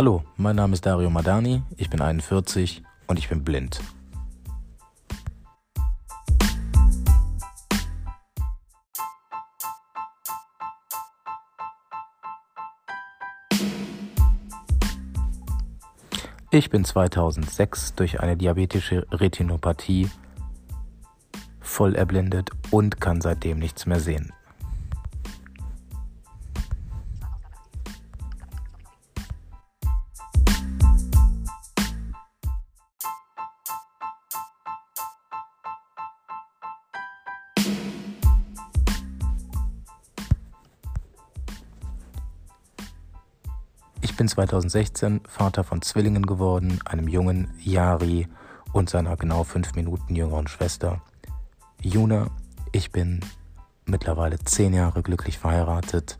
Hallo, mein Name ist Dario Madani, ich bin 41 und ich bin blind. Ich bin 2006 durch eine diabetische Retinopathie voll erblindet und kann seitdem nichts mehr sehen. Bin 2016 Vater von Zwillingen geworden, einem jungen Yari und seiner genau fünf Minuten jüngeren Schwester. Juna, ich bin mittlerweile zehn Jahre glücklich verheiratet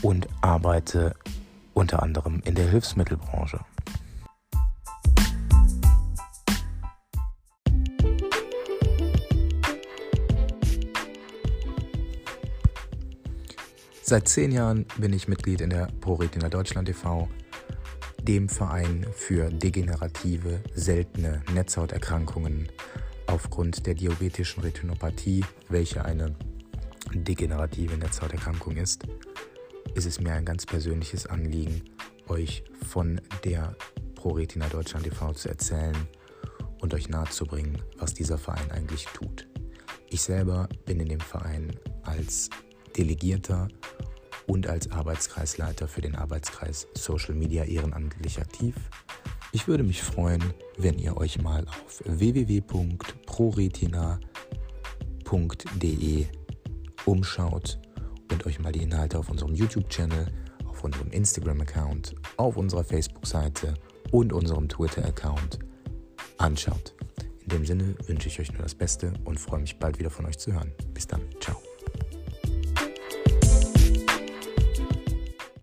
und arbeite unter anderem in der Hilfsmittelbranche. Seit zehn Jahren bin ich Mitglied in der ProRetina Deutschland e.V., dem Verein für degenerative, seltene Netzhauterkrankungen aufgrund der diabetischen Retinopathie, welche eine degenerative Netzhauterkrankung ist, ist es mir ein ganz persönliches Anliegen, euch von der ProRetina Deutschland e.V. zu erzählen und euch nahezubringen, was dieser Verein eigentlich tut. Ich selber bin in dem Verein als Delegierter und als Arbeitskreisleiter für den Arbeitskreis Social Media ehrenamtlich aktiv. Ich würde mich freuen, wenn ihr euch mal auf www.proretina.de umschaut und euch mal die Inhalte auf unserem YouTube-Channel, auf unserem Instagram-Account, auf unserer Facebook-Seite und unserem Twitter-Account anschaut. In dem Sinne wünsche ich euch nur das Beste und freue mich bald wieder von euch zu hören. Bis dann. Ciao.